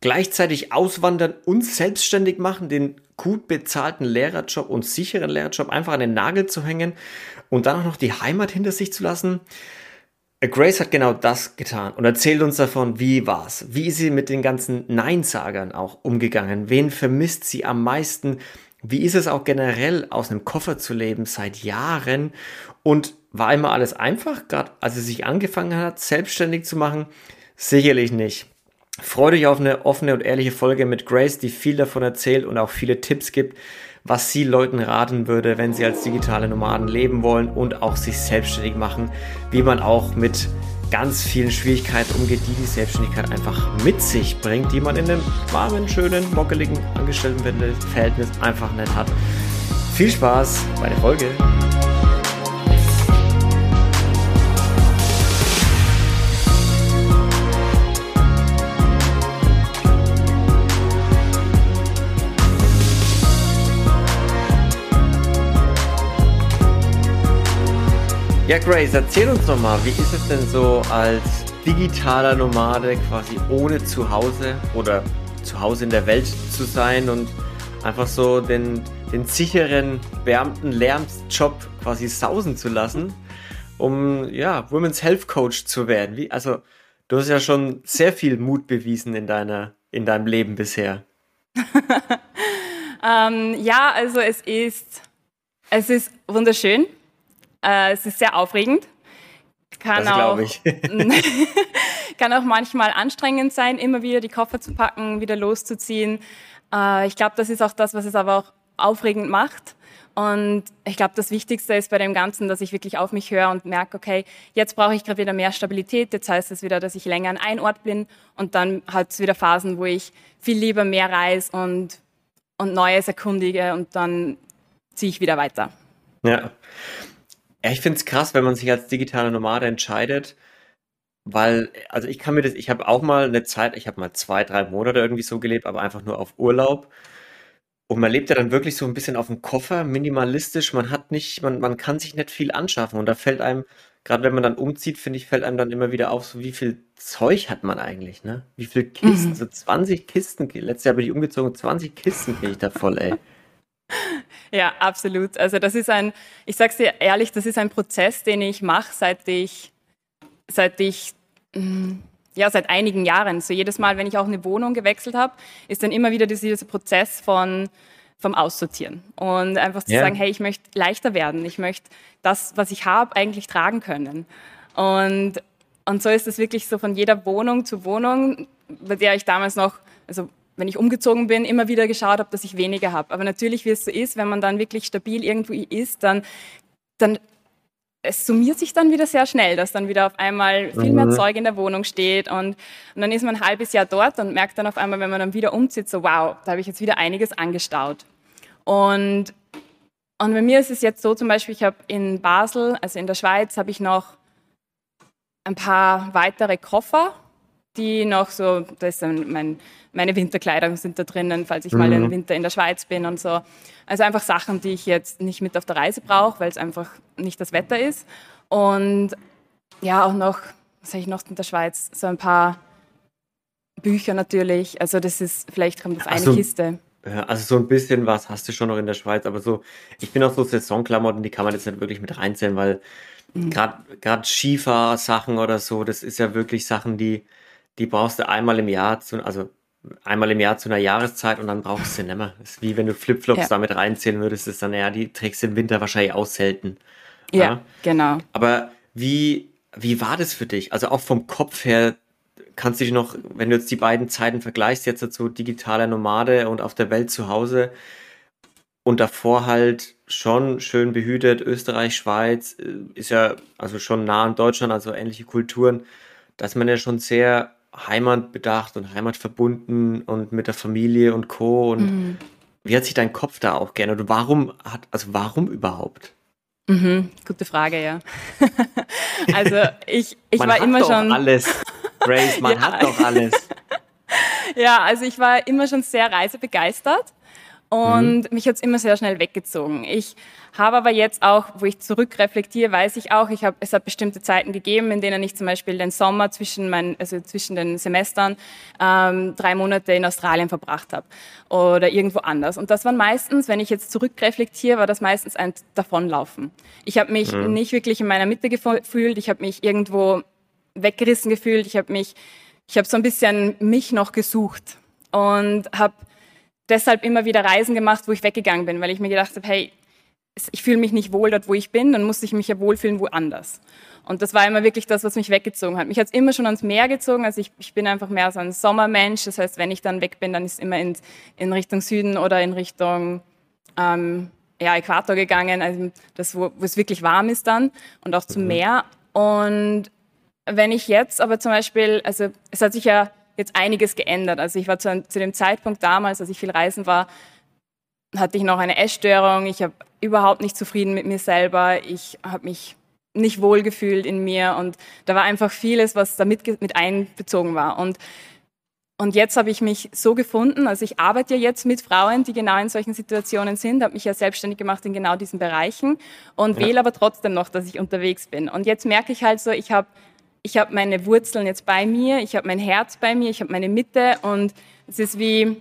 gleichzeitig auswandern und selbstständig machen, den gut bezahlten Lehrerjob und sicheren Lehrerjob einfach an den Nagel zu hängen und dann auch noch die Heimat hinter sich zu lassen. Grace hat genau das getan und erzählt uns davon, wie war's, wie ist sie mit den ganzen Neinsagern auch umgegangen, wen vermisst sie am meisten, wie ist es auch generell aus einem Koffer zu leben seit Jahren und war immer alles einfach, gerade als sie sich angefangen hat, selbstständig zu machen? Sicherlich nicht. Freut euch auf eine offene und ehrliche Folge mit Grace, die viel davon erzählt und auch viele Tipps gibt, was sie Leuten raten würde, wenn sie als digitale Nomaden leben wollen und auch sich selbstständig machen, wie man auch mit ganz vielen Schwierigkeiten umgeht, die die Selbstständigkeit einfach mit sich bringt, die man in einem warmen, schönen, mockeligen Angestelltenverhältnis einfach nicht hat. Viel Spaß bei der Folge! Ja, Grace, erzähl uns doch mal, wie ist es denn so als digitaler Nomade quasi ohne Zuhause oder zu Hause in der Welt zu sein und einfach so den, den sicheren Beamten-Lärmsjob quasi sausen zu lassen, um ja, Women's Health Coach zu werden. Wie, also, du hast ja schon sehr viel Mut bewiesen in deiner, in deinem Leben bisher. ähm, ja, also es ist, es ist wunderschön. Äh, es ist sehr aufregend. Kann das auch, ich. kann auch manchmal anstrengend sein, immer wieder die Koffer zu packen, wieder loszuziehen. Äh, ich glaube, das ist auch das, was es aber auch aufregend macht. Und ich glaube, das Wichtigste ist bei dem Ganzen, dass ich wirklich auf mich höre und merke, okay, jetzt brauche ich gerade wieder mehr Stabilität. Jetzt heißt es wieder, dass ich länger an einem Ort bin. Und dann hat es wieder Phasen, wo ich viel lieber mehr reise und, und Neues erkundige und dann ziehe ich wieder weiter. Ja. Ja, ich finde es krass, wenn man sich als digitaler Nomade entscheidet, weil, also ich kann mir das, ich habe auch mal eine Zeit, ich habe mal zwei, drei Monate irgendwie so gelebt, aber einfach nur auf Urlaub. Und man lebt ja dann wirklich so ein bisschen auf dem Koffer, minimalistisch. Man hat nicht, man, man kann sich nicht viel anschaffen. Und da fällt einem, gerade wenn man dann umzieht, finde ich, fällt einem dann immer wieder auf, so wie viel Zeug hat man eigentlich, ne? Wie viel Kisten? Mhm. So 20 Kisten. Letztes Jahr bin ich umgezogen, 20 Kisten kriege ich da voll, ey. Ja, absolut. Also das ist ein, ich sage es dir ehrlich, das ist ein Prozess, den ich mache, seit ich, seit ich, mm, ja, seit einigen Jahren. So jedes Mal, wenn ich auch eine Wohnung gewechselt habe, ist dann immer wieder dieser Prozess von vom Aussortieren und einfach zu yeah. sagen, hey, ich möchte leichter werden, ich möchte das, was ich habe, eigentlich tragen können. Und, und so ist es wirklich so von jeder Wohnung zu Wohnung, bei der ich damals noch, also wenn ich umgezogen bin, immer wieder geschaut habe, dass ich weniger habe. Aber natürlich, wie es so ist, wenn man dann wirklich stabil irgendwo ist, dann, dann es summiert sich dann wieder sehr schnell, dass dann wieder auf einmal viel mehr mhm. Zeug in der Wohnung steht und, und dann ist man ein halbes Jahr dort und merkt dann auf einmal, wenn man dann wieder umzieht, so wow, da habe ich jetzt wieder einiges angestaut. Und, und bei mir ist es jetzt so zum Beispiel, ich habe in Basel, also in der Schweiz, habe ich noch ein paar weitere Koffer die noch so, da ist mein, meine Winterkleidung sind da drinnen, falls ich mhm. mal im Winter in der Schweiz bin und so. Also einfach Sachen, die ich jetzt nicht mit auf der Reise brauche, weil es einfach nicht das Wetter ist. Und ja, auch noch, was habe ich noch in der Schweiz? So ein paar Bücher natürlich. Also das ist, vielleicht kommt auf eine so, Kiste. Ja, also so ein bisschen was hast du schon noch in der Schweiz, aber so, ich bin auch so Saisonklamotten, die kann man jetzt nicht wirklich mit reinzählen, weil mhm. gerade Skifahr-Sachen oder so, das ist ja wirklich Sachen, die die brauchst du einmal im Jahr, zu, also einmal im Jahr zu einer Jahreszeit und dann brauchst du sie nicht mehr. Das ist wie wenn du Flipflops ja. damit reinziehen würdest, ist dann, ja, die trägst du im Winter wahrscheinlich auch selten. Ja, ja, genau. Aber wie, wie war das für dich? Also auch vom Kopf her, kannst du dich noch, wenn du jetzt die beiden Zeiten vergleichst, jetzt dazu digitaler Nomade und auf der Welt zu Hause und davor halt schon schön behütet, Österreich, Schweiz, äh, ist ja also schon nah an Deutschland, also ähnliche Kulturen, dass man ja schon sehr heimatbedacht und heimatverbunden und mit der Familie und Co. Und mhm. wie hat sich dein Kopf da auch geändert? Und warum hat, also warum überhaupt? Mhm, gute Frage, ja. also ich, ich man war hat immer doch schon. alles. Grace, man ja. hat doch alles. ja, also ich war immer schon sehr reisebegeistert. Und mhm. mich hat es immer sehr schnell weggezogen. Ich habe aber jetzt auch, wo ich zurückreflektiere, weiß ich auch, ich hab, es hat bestimmte Zeiten gegeben, in denen ich zum Beispiel den Sommer zwischen, mein, also zwischen den Semestern ähm, drei Monate in Australien verbracht habe oder irgendwo anders. Und das waren meistens, wenn ich jetzt zurückreflektiere, war das meistens ein Davonlaufen. Ich habe mich mhm. nicht wirklich in meiner Mitte gefühlt, ich habe mich irgendwo weggerissen gefühlt, ich habe mich, ich habe so ein bisschen mich noch gesucht und habe deshalb immer wieder Reisen gemacht, wo ich weggegangen bin, weil ich mir gedacht habe, hey, ich fühle mich nicht wohl dort, wo ich bin, dann muss ich mich ja wohlfühlen woanders. Und das war immer wirklich das, was mich weggezogen hat. Mich hat es immer schon ans Meer gezogen. Also ich, ich bin einfach mehr so ein Sommermensch. Das heißt, wenn ich dann weg bin, dann ist es immer in, in Richtung Süden oder in Richtung ähm, ja, Äquator gegangen, also das, wo, wo es wirklich warm ist dann und auch zum mhm. Meer. Und wenn ich jetzt aber zum Beispiel, also es hat sich ja jetzt einiges geändert. Also ich war zu, zu dem Zeitpunkt damals, als ich viel reisen war, hatte ich noch eine Essstörung. Ich habe überhaupt nicht zufrieden mit mir selber. Ich habe mich nicht wohlgefühlt in mir und da war einfach vieles, was da mit, mit einbezogen war. Und, und jetzt habe ich mich so gefunden, also ich arbeite ja jetzt mit Frauen, die genau in solchen Situationen sind, habe mich ja selbstständig gemacht in genau diesen Bereichen und ja. wähle aber trotzdem noch, dass ich unterwegs bin. Und jetzt merke ich halt so, ich habe ich habe meine Wurzeln jetzt bei mir, ich habe mein Herz bei mir, ich habe meine Mitte und es ist wie,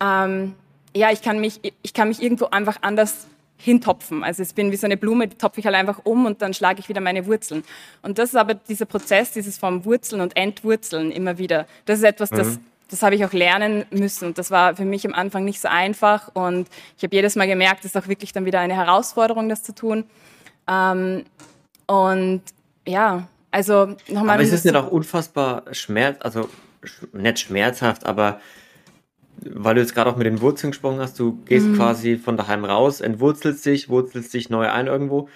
ähm, ja, ich kann, mich, ich kann mich irgendwo einfach anders hintopfen. Also ich bin wie so eine Blume, die topfe ich halt einfach um und dann schlage ich wieder meine Wurzeln. Und das ist aber dieser Prozess, dieses vom Wurzeln und Entwurzeln immer wieder. Das ist etwas, das, mhm. das habe ich auch lernen müssen. Und das war für mich am Anfang nicht so einfach. Und ich habe jedes Mal gemerkt, es ist auch wirklich dann wieder eine Herausforderung, das zu tun. Ähm, und ja, also nochmal. Aber ist es nicht auch unfassbar schmerz, also nicht schmerzhaft, aber weil du jetzt gerade auch mit den Wurzeln gesprochen hast, du gehst mhm. quasi von daheim raus, entwurzelst dich, wurzelst dich neu ein irgendwo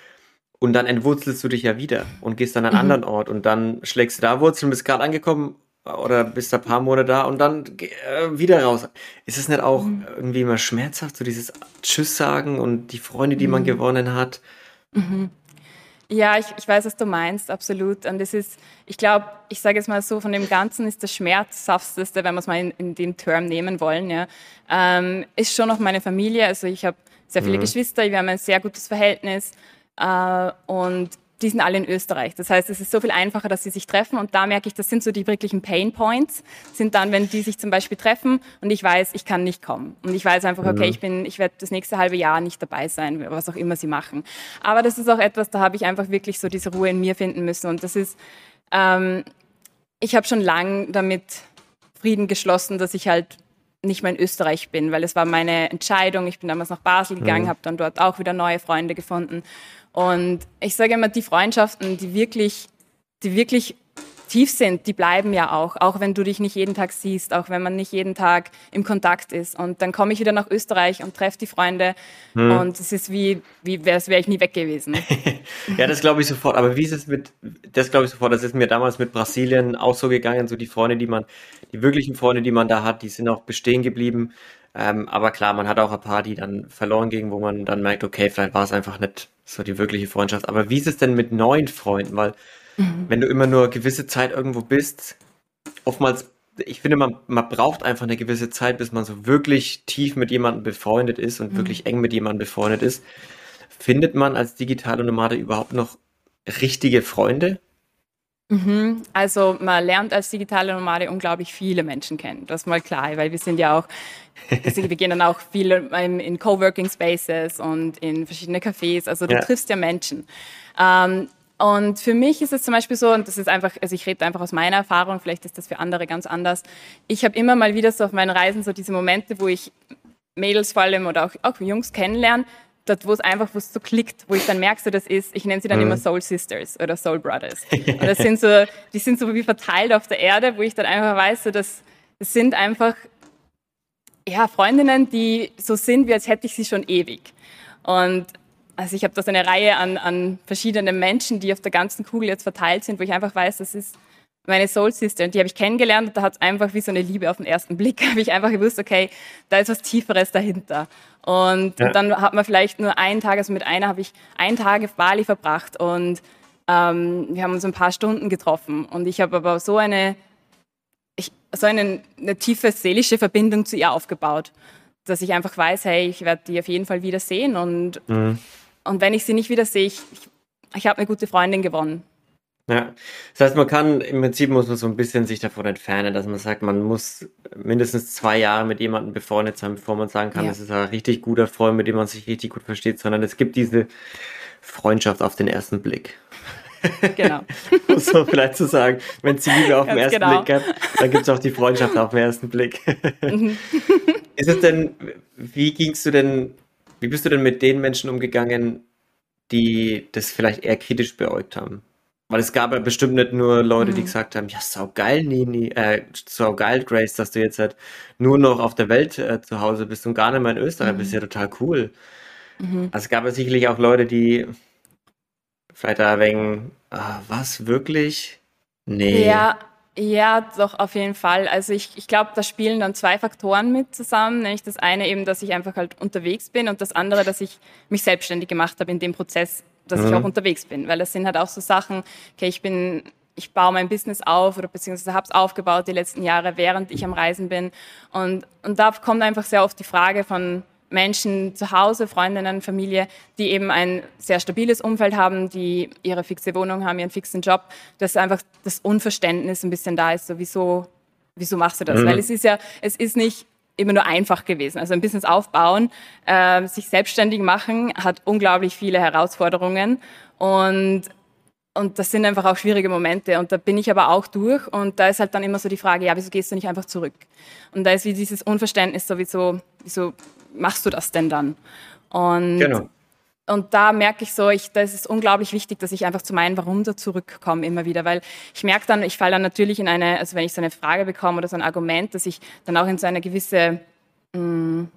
und dann entwurzelst du dich ja wieder und gehst dann an einen mhm. anderen Ort und dann schlägst du da Wurzeln, bist gerade angekommen oder bist ein paar Monate da und dann äh, wieder raus. Ist es nicht auch mhm. irgendwie immer schmerzhaft, so dieses Tschüss sagen und die Freunde, die man mhm. gewonnen hat? Mhm. Ja, ich, ich weiß, was du meinst, absolut. Und das ist, ich glaube, ich sage jetzt mal so, von dem Ganzen ist das Schmerzhafteste, wenn wir es mal in, in den Term nehmen wollen, ja, ähm, ist schon noch meine Familie. Also ich habe sehr viele mhm. Geschwister, wir haben ein sehr gutes Verhältnis. Äh, und die sind alle in Österreich. Das heißt, es ist so viel einfacher, dass sie sich treffen. Und da merke ich, das sind so die wirklichen Pain Points, sind dann, wenn die sich zum Beispiel treffen und ich weiß, ich kann nicht kommen. Und ich weiß einfach, okay, mhm. ich bin, ich werde das nächste halbe Jahr nicht dabei sein, was auch immer sie machen. Aber das ist auch etwas, da habe ich einfach wirklich so diese Ruhe in mir finden müssen. Und das ist, ähm, ich habe schon lang damit Frieden geschlossen, dass ich halt nicht mehr in Österreich bin, weil es war meine Entscheidung. Ich bin damals nach Basel gegangen, mhm. habe dann dort auch wieder neue Freunde gefunden. Und ich sage immer, die Freundschaften, die wirklich, die wirklich tief sind, die bleiben ja auch, auch wenn du dich nicht jeden Tag siehst, auch wenn man nicht jeden Tag im Kontakt ist. Und dann komme ich wieder nach Österreich und treffe die Freunde hm. und es ist wie, wie wäre wär ich nie weg gewesen. ja, das glaube ich sofort. Aber wie ist es mit, das glaube ich sofort, das ist mir damals mit Brasilien auch so gegangen, so die Freunde, die man, die wirklichen Freunde, die man da hat, die sind auch bestehen geblieben. Ähm, aber klar, man hat auch ein paar, die dann verloren gingen, wo man dann merkt, okay, vielleicht war es einfach nicht so die wirkliche Freundschaft. Aber wie ist es denn mit neuen Freunden? Weil mhm. wenn du immer nur gewisse Zeit irgendwo bist, oftmals, ich finde, man, man braucht einfach eine gewisse Zeit, bis man so wirklich tief mit jemandem befreundet ist und mhm. wirklich eng mit jemandem befreundet ist. Findet man als digitale Nomade überhaupt noch richtige Freunde? Mhm. Also man lernt als digitale Nomade unglaublich viele Menschen kennen. Das ist mal klar, weil wir sind ja auch, wir gehen dann auch viel in Coworking Spaces und in verschiedene Cafés. Also du ja. triffst ja Menschen. Ähm, und für mich ist es zum Beispiel so, und das ist einfach, also ich rede einfach aus meiner Erfahrung, vielleicht ist das für andere ganz anders. Ich habe immer mal wieder so auf meinen Reisen so diese Momente, wo ich Mädels vor allem oder auch, auch Jungs kennenlerne, dort, wo es einfach so klickt, wo ich dann merke, so das ist, ich nenne sie dann mhm. immer Soul Sisters oder Soul Brothers. Und das sind so, die sind so wie verteilt auf der Erde, wo ich dann einfach weiß, so das, das sind einfach ja, Freundinnen, die so sind, wie als hätte ich sie schon ewig. Und also ich habe da so eine Reihe an, an verschiedenen Menschen, die auf der ganzen Kugel jetzt verteilt sind, wo ich einfach weiß, das ist meine Soul Sister. Und die habe ich kennengelernt und da hat es einfach wie so eine Liebe auf den ersten Blick, habe ich einfach gewusst, okay, da ist was Tieferes dahinter. Und, ja. und dann hat man vielleicht nur einen Tag, also mit einer habe ich einen Tag auf Bali verbracht und ähm, wir haben uns ein paar Stunden getroffen. Und ich habe aber so eine, ich, so eine, eine tiefe seelische Verbindung zu ihr aufgebaut. dass ich einfach weiß, hey, ich werde die auf jeden Fall wiedersehen und, mhm. und wenn ich sie nicht wiedersehe, ich, ich, ich habe eine gute Freundin gewonnen. Ja, das heißt, man kann im Prinzip muss man so ein bisschen sich davon entfernen, dass man sagt, man muss mindestens zwei Jahre mit jemandem befreundet sein, bevor man sagen kann, ja. das ist ein richtig guter Freund, mit dem man sich richtig gut versteht, sondern es gibt diese Freundschaft auf den ersten Blick. Genau. so vielleicht zu sagen, wenn es die Liebe auf den ersten genau. Blick gibt, dann gibt es auch die Freundschaft auf den ersten Blick. Mhm. Ist es denn, wie gingst du denn, wie bist du denn mit den Menschen umgegangen, die das vielleicht eher kritisch beäugt haben? Weil es gab ja bestimmt nicht nur Leute, die mhm. gesagt haben, ja, sau geil, Nini, äh, sau geil, Grace, dass du jetzt halt nur noch auf der Welt äh, zu Hause bist und gar nicht mehr in Österreich, mhm. bist ja total cool. Mhm. Also es gab ja sicherlich auch Leute, die vielleicht da wegen, ah, was, wirklich? Nee. Ja, ja, doch, auf jeden Fall. Also ich, ich glaube, da spielen dann zwei Faktoren mit zusammen. Nämlich das eine eben, dass ich einfach halt unterwegs bin und das andere, dass ich mich selbstständig gemacht habe in dem Prozess, dass mhm. ich auch unterwegs bin. Weil das sind halt auch so Sachen, okay, ich bin ich baue mein Business auf oder beziehungsweise habe es aufgebaut die letzten Jahre, während ich am Reisen bin. Und, und da kommt einfach sehr oft die Frage von, Menschen zu Hause, Freundinnen, Familie, die eben ein sehr stabiles Umfeld haben, die ihre fixe Wohnung haben, ihren fixen Job, dass einfach das Unverständnis ein bisschen da ist, so wieso, wieso machst du das? Mhm. Weil es ist ja, es ist nicht immer nur einfach gewesen. Also ein Business aufbauen, äh, sich selbstständig machen, hat unglaublich viele Herausforderungen und und das sind einfach auch schwierige Momente. Und da bin ich aber auch durch. Und da ist halt dann immer so die Frage, ja, wieso gehst du nicht einfach zurück? Und da ist wie dieses Unverständnis sowieso, wieso machst du das denn dann? Und, genau. Und da merke ich so, ich, da ist es unglaublich wichtig, dass ich einfach zu meinem Warum da zurückkomme immer wieder, weil ich merke dann, ich falle dann natürlich in eine, also wenn ich so eine Frage bekomme oder so ein Argument, dass ich dann auch in so eine gewisse mh, mm,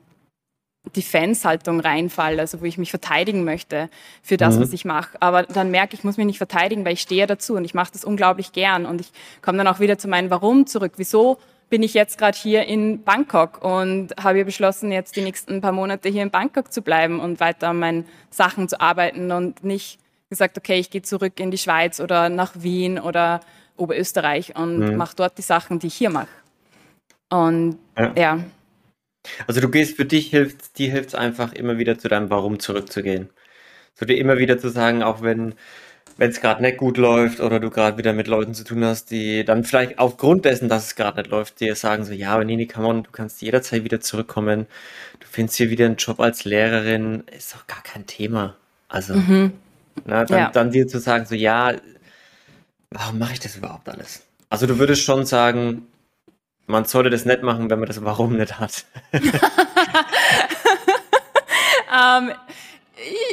Defense-Haltung reinfalle, also wo ich mich verteidigen möchte für das, mhm. was ich mache. Aber dann merke ich, ich muss mich nicht verteidigen, weil ich stehe dazu und ich mache das unglaublich gern. Und ich komme dann auch wieder zu meinem Warum zurück. Wieso bin ich jetzt gerade hier in Bangkok und habe beschlossen, jetzt die nächsten paar Monate hier in Bangkok zu bleiben und weiter an meinen Sachen zu arbeiten und nicht gesagt, okay, ich gehe zurück in die Schweiz oder nach Wien oder Oberösterreich und mhm. mache dort die Sachen, die ich hier mache. Und ja. ja. Also du gehst für dich hilft, dir hilft es einfach immer wieder zu deinem Warum zurückzugehen. So dir immer wieder zu sagen, auch wenn wenn es gerade nicht gut läuft oder du gerade wieder mit Leuten zu tun hast, die dann vielleicht aufgrund dessen, dass es gerade nicht läuft, dir sagen so, ja, aber Nini, come on, du kannst jederzeit wieder zurückkommen. Du findest hier wieder einen Job als Lehrerin, ist doch gar kein Thema. Also, mhm. na, dann, ja. dann dir zu sagen so, ja, warum mache ich das überhaupt alles? Also du würdest schon sagen, man sollte das nicht machen, wenn man das Warum nicht hat. um, ähm,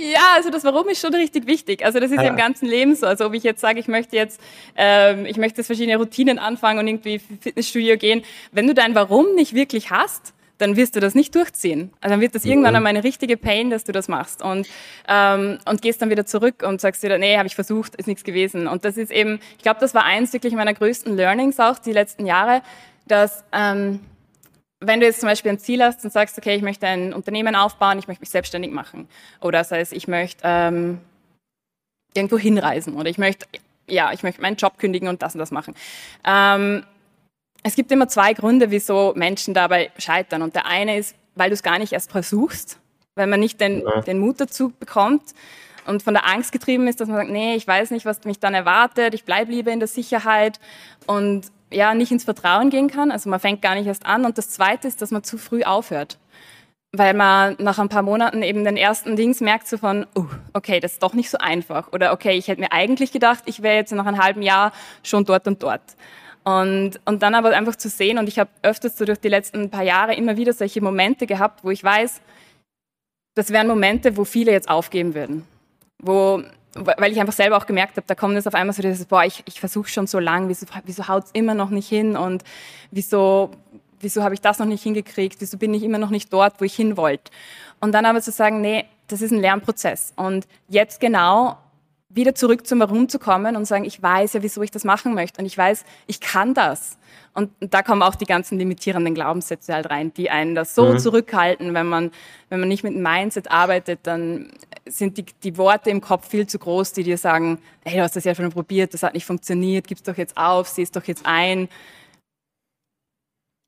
ja, also das Warum ist schon richtig wichtig. Also das ist ah, ja. im ganzen Leben so. Also ob ich jetzt sage, ich möchte jetzt, ähm, ich möchte jetzt verschiedene Routinen anfangen und irgendwie Fitnessstudio gehen. Wenn du dein Warum nicht wirklich hast, dann wirst du das nicht durchziehen. Also dann wird das irgendwann einmal eine richtige Pain, dass du das machst und ähm, und gehst dann wieder zurück und sagst wieder, nee, habe ich versucht, ist nichts gewesen. Und das ist eben, ich glaube, das war eins wirklich meiner größten Learnings auch die letzten Jahre, dass ähm, wenn du jetzt zum Beispiel ein Ziel hast und sagst, okay, ich möchte ein Unternehmen aufbauen, ich möchte mich selbstständig machen, oder sei es, ich möchte ähm, irgendwo hinreisen oder ich möchte, ja, ich möchte meinen Job kündigen und das und das machen. Ähm, es gibt immer zwei Gründe, wieso Menschen dabei scheitern. Und der eine ist, weil du es gar nicht erst versuchst, weil man nicht den, ja. den Mut dazu bekommt und von der Angst getrieben ist, dass man sagt, nee, ich weiß nicht, was mich dann erwartet, ich bleibe lieber in der Sicherheit und ja, nicht ins Vertrauen gehen kann. Also man fängt gar nicht erst an. Und das Zweite ist, dass man zu früh aufhört. Weil man nach ein paar Monaten eben den ersten Dings merkt so von, uh, okay, das ist doch nicht so einfach. Oder okay, ich hätte mir eigentlich gedacht, ich wäre jetzt nach einem halben Jahr schon dort und dort. Und, und dann aber einfach zu sehen, und ich habe öfters so durch die letzten paar Jahre immer wieder solche Momente gehabt, wo ich weiß, das wären Momente, wo viele jetzt aufgeben würden. Wo weil ich einfach selber auch gemerkt habe, da kommt es auf einmal so dieses, boah, ich, ich versuche schon so lang, wieso, wieso haut es immer noch nicht hin und wieso, wieso habe ich das noch nicht hingekriegt, wieso bin ich immer noch nicht dort, wo ich hin wollte. Und dann aber zu sagen, nee, das ist ein Lernprozess und jetzt genau wieder zurück zum Warum zu kommen und sagen, ich weiß ja, wieso ich das machen möchte und ich weiß, ich kann das. Und da kommen auch die ganzen limitierenden Glaubenssätze halt rein, die einen das so mhm. zurückhalten, wenn man, wenn man nicht mit dem Mindset arbeitet, dann sind die, die Worte im Kopf viel zu groß, die dir sagen, hey, du hast das ja schon probiert, das hat nicht funktioniert, gib's doch jetzt auf, sieh es doch jetzt ein.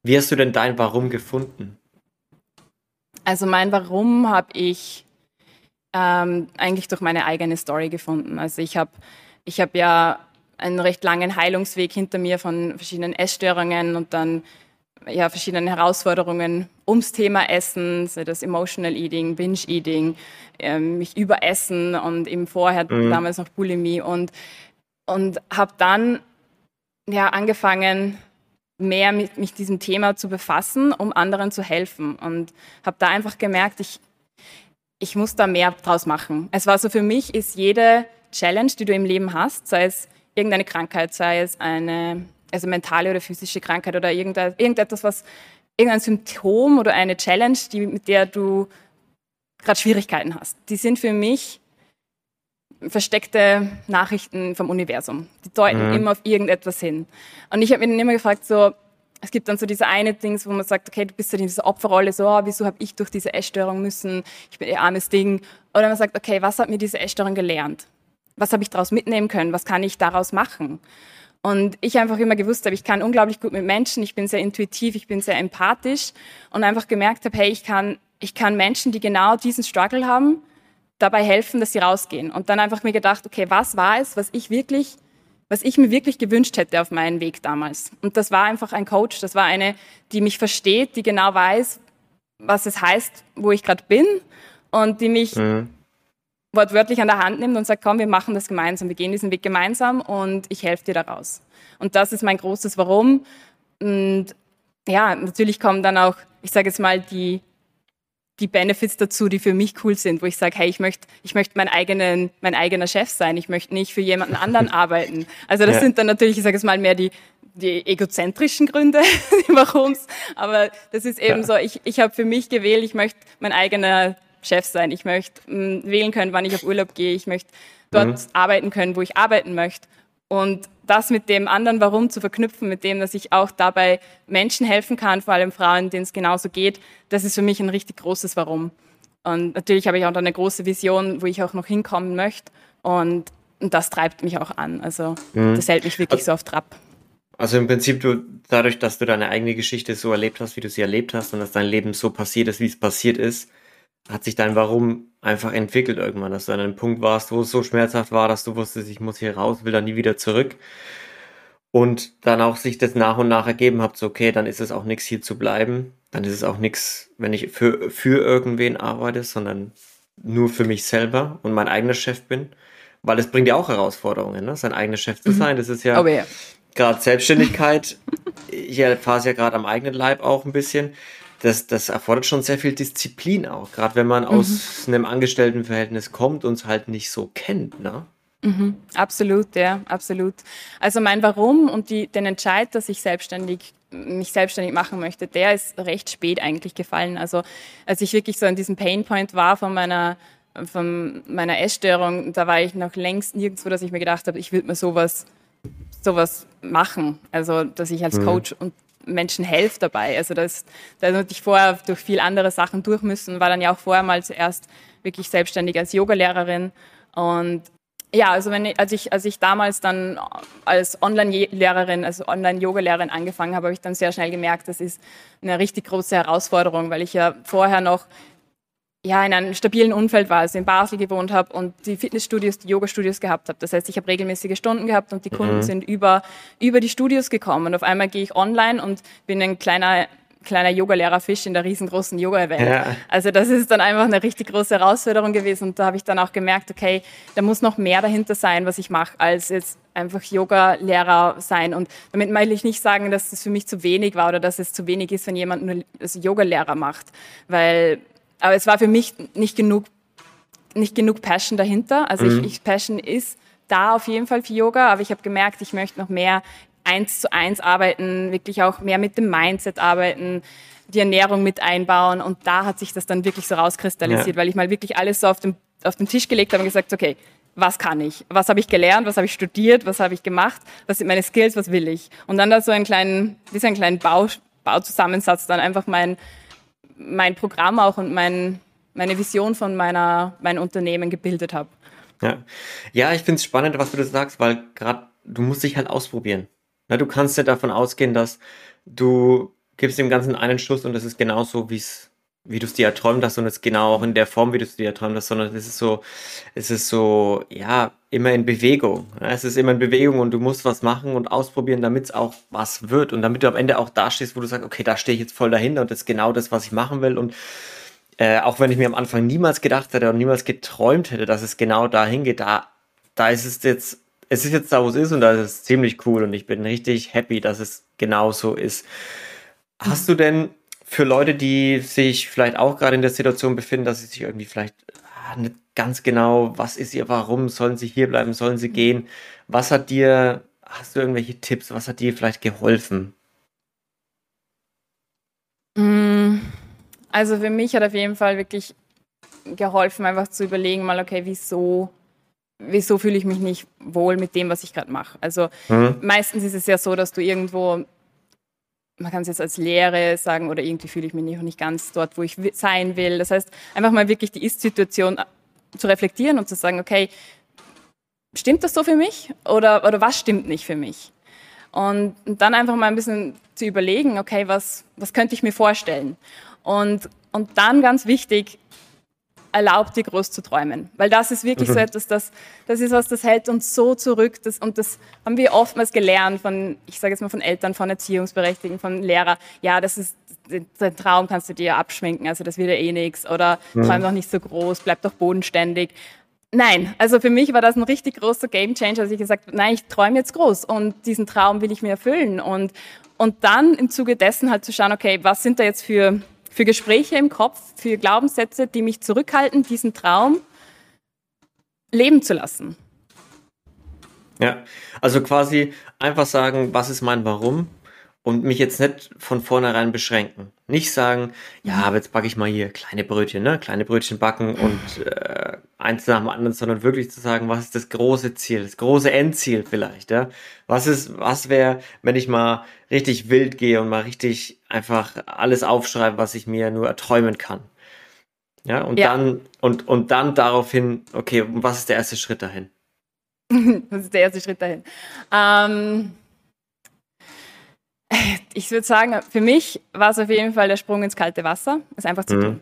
Wie hast du denn dein Warum gefunden? Also mein Warum habe ich ähm, eigentlich durch meine eigene Story gefunden. Also ich habe ich hab ja einen recht langen Heilungsweg hinter mir von verschiedenen Essstörungen und dann ja, verschiedenen Herausforderungen ums Thema Essen, so das Emotional Eating, Binge Eating, äh, mich überessen und eben vorher mhm. damals noch Bulimie und, und habe dann ja angefangen, mehr mit mich diesem Thema zu befassen, um anderen zu helfen und habe da einfach gemerkt, ich, ich muss da mehr draus machen. Es war so für mich ist jede Challenge, die du im Leben hast, sei es irgendeine Krankheit, sei es eine also mentale oder physische Krankheit oder irgendetwas, was irgendein Symptom oder eine Challenge, die, mit der du gerade Schwierigkeiten hast. Die sind für mich versteckte Nachrichten vom Universum. Die deuten mhm. immer auf irgendetwas hin. Und ich habe mir dann immer gefragt, so, es gibt dann so diese eine Dings, wo man sagt, okay, du bist so in dieser Opferrolle, so, oh, wieso habe ich durch diese Essstörung müssen, ich bin ein armes Ding. Oder man sagt, okay, was hat mir diese Essstörung gelernt? Was habe ich daraus mitnehmen können? Was kann ich daraus machen? Und ich einfach immer gewusst habe, ich kann unglaublich gut mit Menschen, ich bin sehr intuitiv, ich bin sehr empathisch und einfach gemerkt habe, hey, ich kann, ich kann Menschen, die genau diesen Struggle haben, dabei helfen, dass sie rausgehen. Und dann einfach mir gedacht, okay, was war es, was ich wirklich, was ich mir wirklich gewünscht hätte auf meinen Weg damals? Und das war einfach ein Coach, das war eine, die mich versteht, die genau weiß, was es heißt, wo ich gerade bin und die mich mhm wortwörtlich an der Hand nimmt und sagt, komm, wir machen das gemeinsam, wir gehen diesen Weg gemeinsam und ich helfe dir daraus. Und das ist mein großes Warum. Und ja, natürlich kommen dann auch, ich sage jetzt mal, die, die Benefits dazu, die für mich cool sind, wo ich sage, hey, ich möchte ich möchte mein, eigenen, mein eigener Chef sein, ich möchte nicht für jemanden anderen arbeiten. Also das ja. sind dann natürlich, ich sage jetzt mal, mehr die, die egozentrischen Gründe, warum's. Aber das ist eben ja. so, ich, ich habe für mich gewählt, ich möchte mein eigener Chef sein. Ich möchte mh, mm, wählen können, wann ich auf Urlaub gehe. Ich möchte dort mhm. arbeiten können, wo ich arbeiten möchte. Und das mit dem anderen Warum zu verknüpfen, mit dem, dass ich auch dabei Menschen helfen kann, vor allem Frauen, denen es genauso geht, das ist für mich ein richtig großes Warum. Und natürlich habe ich auch eine große Vision, wo ich auch noch hinkommen möchte. Und, und das treibt mich auch an. Also mhm. das hält mich wirklich so auf Trab. Also im Prinzip du, dadurch, dass du deine eigene Geschichte so erlebt hast, wie du sie erlebt hast und dass dein Leben so passiert ist, wie es passiert ist, hat sich dein Warum einfach entwickelt irgendwann, dass du an einem Punkt warst, wo es so schmerzhaft war, dass du wusstest, ich muss hier raus, will dann nie wieder zurück. Und dann auch sich das nach und nach ergeben habt, so okay, dann ist es auch nichts hier zu bleiben. Dann ist es auch nichts, wenn ich für, für irgendwen arbeite, sondern nur für mich selber und mein eigener Chef bin. Weil es bringt ja auch Herausforderungen, ne? sein eigener Chef zu mhm. sein. Das ist ja, oh, ja. gerade Selbstständigkeit. ich erfahre es ja gerade am eigenen Leib auch ein bisschen das, das erfordert schon sehr viel Disziplin auch, gerade wenn man mhm. aus einem Angestelltenverhältnis kommt und es halt nicht so kennt, ne? Mhm, absolut, ja, absolut. Also mein Warum und die, den Entscheid, dass ich selbstständig mich selbstständig machen möchte, der ist recht spät eigentlich gefallen. Also als ich wirklich so an diesem Painpoint war von meiner von meiner Essstörung, da war ich noch längst nirgendwo, dass ich mir gedacht habe, ich würde mir sowas sowas machen. Also dass ich als mhm. Coach und Menschen helfe dabei. Also das, da hatte ich vorher durch viel andere Sachen durch müssen, war dann ja auch vorher mal zuerst wirklich selbstständig als Yogalehrerin und ja, also wenn ich, als ich als ich damals dann als Online-Lehrerin, also Online-Yoga-Lehrerin angefangen habe, habe ich dann sehr schnell gemerkt, das ist eine richtig große Herausforderung, weil ich ja vorher noch ja, in einem stabilen Umfeld war, also in Basel gewohnt habe und die Fitnessstudios, die Yoga-Studios gehabt habe. Das heißt, ich habe regelmäßige Stunden gehabt und die Kunden mhm. sind über, über die Studios gekommen. Und auf einmal gehe ich online und bin ein kleiner kleiner Yoga-Lehrer-Fisch in der riesengroßen Yoga-Welt. Ja. Also das ist dann einfach eine richtig große Herausforderung gewesen und da habe ich dann auch gemerkt, okay, da muss noch mehr dahinter sein, was ich mache, als jetzt einfach Yoga-Lehrer sein. Und damit meine ich nicht sagen, dass das für mich zu wenig war oder dass es zu wenig ist, wenn jemand nur Yoga-Lehrer macht, weil aber es war für mich nicht genug, nicht genug Passion dahinter. Also mhm. ich, ich, Passion ist da auf jeden Fall für Yoga, aber ich habe gemerkt, ich möchte noch mehr eins zu eins arbeiten, wirklich auch mehr mit dem Mindset arbeiten, die Ernährung mit einbauen. Und da hat sich das dann wirklich so rauskristallisiert, ja. weil ich mal wirklich alles so auf den, auf den Tisch gelegt habe und gesagt, okay, was kann ich? Was habe ich gelernt? Was habe ich studiert? Was habe ich gemacht? Was sind meine Skills? Was will ich? Und dann da so einen kleinen, wie so einen kleinen Bau, Bauzusammensatz, dann einfach mein, mein Programm auch und mein, meine Vision von meiner, mein Unternehmen gebildet habe. Ja, ja ich finde es spannend, was du das sagst, weil gerade du musst dich halt ausprobieren. Na, du kannst ja davon ausgehen, dass du gibst dem Ganzen einen Schuss und das ist genauso, wie es wie du es dir erträumt hast und es genau auch in der Form, wie du es dir erträumt hast, sondern es ist so, es ist so, ja, immer in Bewegung. Es ist immer in Bewegung und du musst was machen und ausprobieren, damit es auch was wird und damit du am Ende auch da stehst, wo du sagst, okay, da stehe ich jetzt voll dahinter und das ist genau das, was ich machen will und äh, auch wenn ich mir am Anfang niemals gedacht hätte und niemals geträumt hätte, dass es genau dahin geht, da, da ist es jetzt, es ist jetzt da, wo es ist und da ist es ziemlich cool und ich bin richtig happy, dass es genau so ist. Hast du denn für Leute, die sich vielleicht auch gerade in der Situation befinden, dass sie sich irgendwie vielleicht ah, nicht ganz genau, was ist ihr Warum, sollen sie hier bleiben, sollen sie gehen? Was hat dir, hast du irgendwelche Tipps, was hat dir vielleicht geholfen? Mm, also für mich hat auf jeden Fall wirklich geholfen, einfach zu überlegen, mal, okay, wieso, wieso fühle ich mich nicht wohl mit dem, was ich gerade mache. Also mhm. meistens ist es ja so, dass du irgendwo man kann es jetzt als Lehre sagen oder irgendwie fühle ich mich nicht, nicht ganz dort, wo ich sein will. Das heißt, einfach mal wirklich die Ist-Situation äh, zu reflektieren und zu sagen, okay, stimmt das so für mich oder, oder was stimmt nicht für mich? Und dann einfach mal ein bisschen zu überlegen, okay, was, was könnte ich mir vorstellen? Und, und dann ganz wichtig, erlaubt dir groß zu träumen. Weil das ist wirklich mhm. so etwas, das, das ist was, das hält uns so zurück. Das, und das haben wir oftmals gelernt von, ich sage jetzt mal von Eltern, von Erziehungsberechtigten, von Lehrern. Ja, das ist, den Traum kannst du dir abschminken, also das wird ja eh nichts. Oder mhm. träum doch nicht so groß, bleib doch bodenständig. Nein, also für mich war das ein richtig großer Gamechanger, als ich gesagt habe, nein, ich träume jetzt groß und diesen Traum will ich mir erfüllen. Und, und dann im Zuge dessen halt zu schauen, okay, was sind da jetzt für für Gespräche im Kopf, für Glaubenssätze, die mich zurückhalten, diesen Traum leben zu lassen. Ja, also quasi einfach sagen, was ist mein Warum und mich jetzt nicht von vornherein beschränken. Nicht sagen, ja, aber jetzt backe ich mal hier kleine Brötchen, ne? Kleine Brötchen backen und äh, eins nach dem anderen, sondern wirklich zu sagen, was ist das große Ziel, das große Endziel vielleicht, ja? Was ist, was wäre, wenn ich mal richtig wild gehe und mal richtig einfach alles aufschreibe, was ich mir nur erträumen kann. Ja, und ja. dann, und, und dann daraufhin, okay, was ist der erste Schritt dahin? was ist der erste Schritt dahin? Ähm, ich würde sagen, für mich war es auf jeden Fall der Sprung ins kalte Wasser, es einfach zu mhm. tun.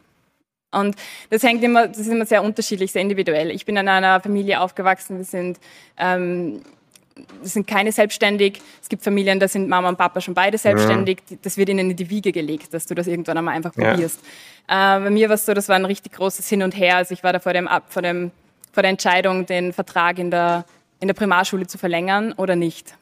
Und das hängt immer, das ist immer sehr unterschiedlich, sehr individuell. Ich bin in einer Familie aufgewachsen, wir sind, ähm, wir sind keine selbstständig. Es gibt Familien, da sind Mama und Papa schon beide selbstständig. Ja. Das wird ihnen in die Wiege gelegt, dass du das irgendwann einmal einfach ja. probierst. Äh, bei mir war es so, das war ein richtig großes Hin und Her. Also ich war da vor, dem, vor, dem, vor der Entscheidung, den Vertrag in der, in der Primarschule zu verlängern oder nicht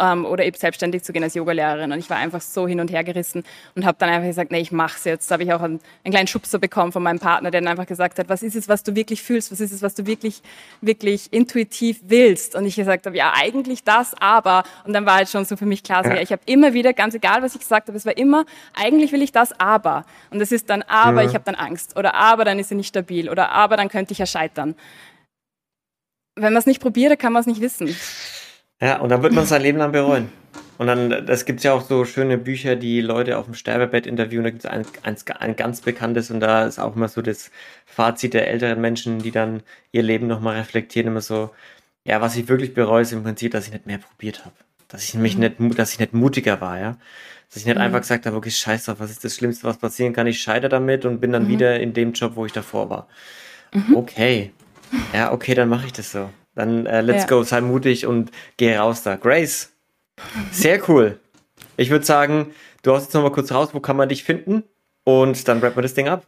ähm, oder eben selbstständig zu gehen als Yogalehrerin. Und ich war einfach so hin und her gerissen und habe dann einfach gesagt, nee, ich mach's jetzt. Da habe ich auch einen, einen, kleinen Schubser bekommen von meinem Partner, der dann einfach gesagt hat, was ist es, was du wirklich fühlst? Was ist es, was du wirklich, wirklich intuitiv willst? Und ich gesagt habe, ja, eigentlich das, aber. Und dann war halt schon so für mich klar, so, ja. ich habe immer wieder, ganz egal, was ich gesagt habe, es war immer, eigentlich will ich das, aber. Und es ist dann, aber ja. ich habe dann Angst. Oder aber, dann ist sie nicht stabil. Oder aber, dann könnte ich ja scheitern. Wenn man es nicht probiert, dann kann man es nicht wissen. Ja, und dann wird man sein Leben lang bereuen. Und dann, das gibt ja auch so schöne Bücher, die Leute auf dem Sterbebett interviewen. Da gibt es ein, ein, ein, ganz bekanntes und da ist auch immer so das Fazit der älteren Menschen, die dann ihr Leben nochmal reflektieren, immer so, ja, was ich wirklich bereue, ist im Prinzip, dass ich nicht mehr probiert habe. Dass ich mich mhm. nicht, dass ich nicht mutiger war, ja. Dass ich nicht mhm. einfach gesagt habe, okay, scheiß drauf, was ist das Schlimmste, was passieren kann? Ich scheitere damit und bin dann mhm. wieder in dem Job, wo ich davor war. Mhm. Okay. Ja, okay, dann mache ich das so. Dann äh, let's ja. go, sei mutig und geh raus da. Grace, sehr cool. Ich würde sagen, du hast jetzt noch mal kurz raus, wo kann man dich finden? Und dann rappen wir das Ding ab.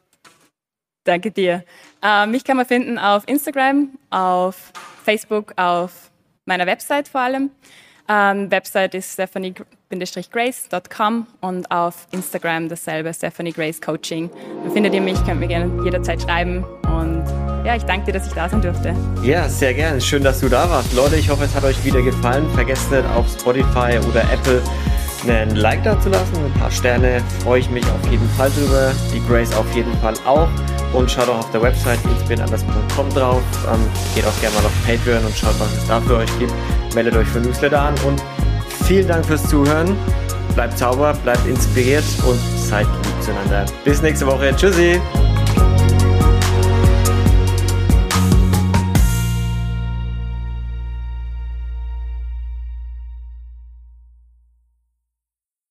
Danke dir. Äh, mich kann man finden auf Instagram, auf Facebook, auf meiner Website vor allem. Ähm, Website ist stephanie-grace.com und auf Instagram dasselbe, Stephanie Grace Coaching. Da findet ihr mich, könnt mir gerne jederzeit schreiben und ja, ich danke dir, dass ich da sein durfte. Ja, sehr gerne. Schön, dass du da warst. Leute, ich hoffe, es hat euch wieder gefallen. Vergesst nicht auf Spotify oder Apple einen Like da zu lassen. Ein paar Sterne freue ich mich auf jeden Fall drüber. Die Grace auf jeden Fall auch. Und schaut auch auf der Website inspirenanders.com drauf. Ähm, geht auch gerne mal auf Patreon und schaut, was es da für euch gibt. Meldet euch für Newsletter an und vielen Dank fürs Zuhören. Bleibt sauber, bleibt inspiriert und seid lieb zueinander. Bis nächste Woche. Tschüssi!